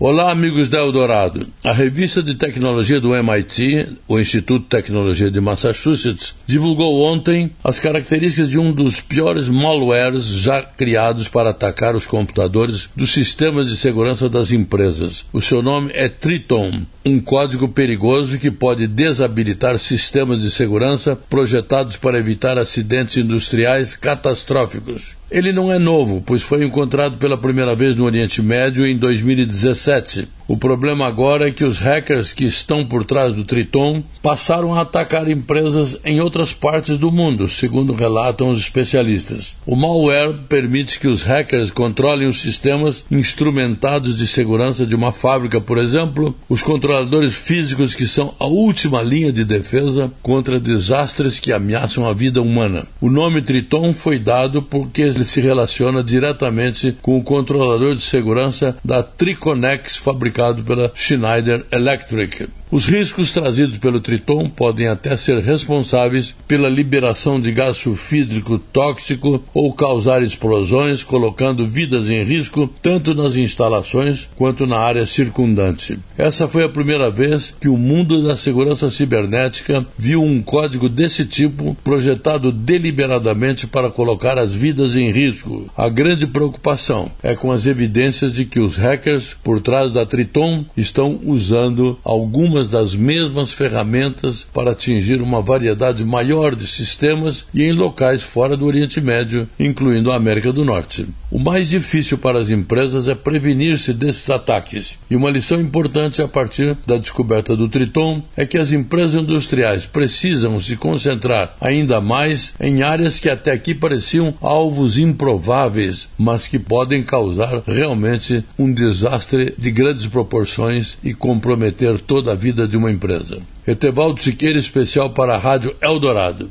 Olá, amigos da Eldorado. A revista de tecnologia do MIT, o Instituto de Tecnologia de Massachusetts, divulgou ontem as características de um dos piores malwares já criados para atacar os computadores dos sistemas de segurança das empresas. O seu nome é Triton, um código perigoso que pode desabilitar sistemas de segurança projetados para evitar acidentes industriais catastróficos. Ele não é novo, pois foi encontrado pela primeira vez no Oriente Médio em 2017. 7 O problema agora é que os hackers que estão por trás do Triton passaram a atacar empresas em outras partes do mundo, segundo relatam os especialistas. O malware permite que os hackers controlem os sistemas instrumentados de segurança de uma fábrica, por exemplo, os controladores físicos que são a última linha de defesa contra desastres que ameaçam a vida humana. O nome Triton foi dado porque ele se relaciona diretamente com o controlador de segurança da Triconex fabricada fabricado pela Schneider Electric. Os riscos trazidos pelo Triton podem até ser responsáveis pela liberação de gás sulfídrico tóxico ou causar explosões, colocando vidas em risco tanto nas instalações quanto na área circundante. Essa foi a primeira vez que o mundo da segurança cibernética viu um código desse tipo projetado deliberadamente para colocar as vidas em risco. A grande preocupação é com as evidências de que os hackers por trás da Triton estão usando algumas algumas das mesmas ferramentas para atingir uma variedade maior de sistemas e em locais fora do Oriente Médio, incluindo a América do Norte. O mais difícil para as empresas é prevenir-se desses ataques. E uma lição importante a partir da descoberta do Triton é que as empresas industriais precisam se concentrar ainda mais em áreas que até aqui pareciam alvos improváveis, mas que podem causar realmente um desastre de grandes proporções e comprometer toda a vida de uma empresa. Etevaldo Siqueira, especial para a Rádio Eldorado.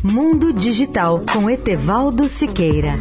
Mundo Digital com Etevaldo Siqueira.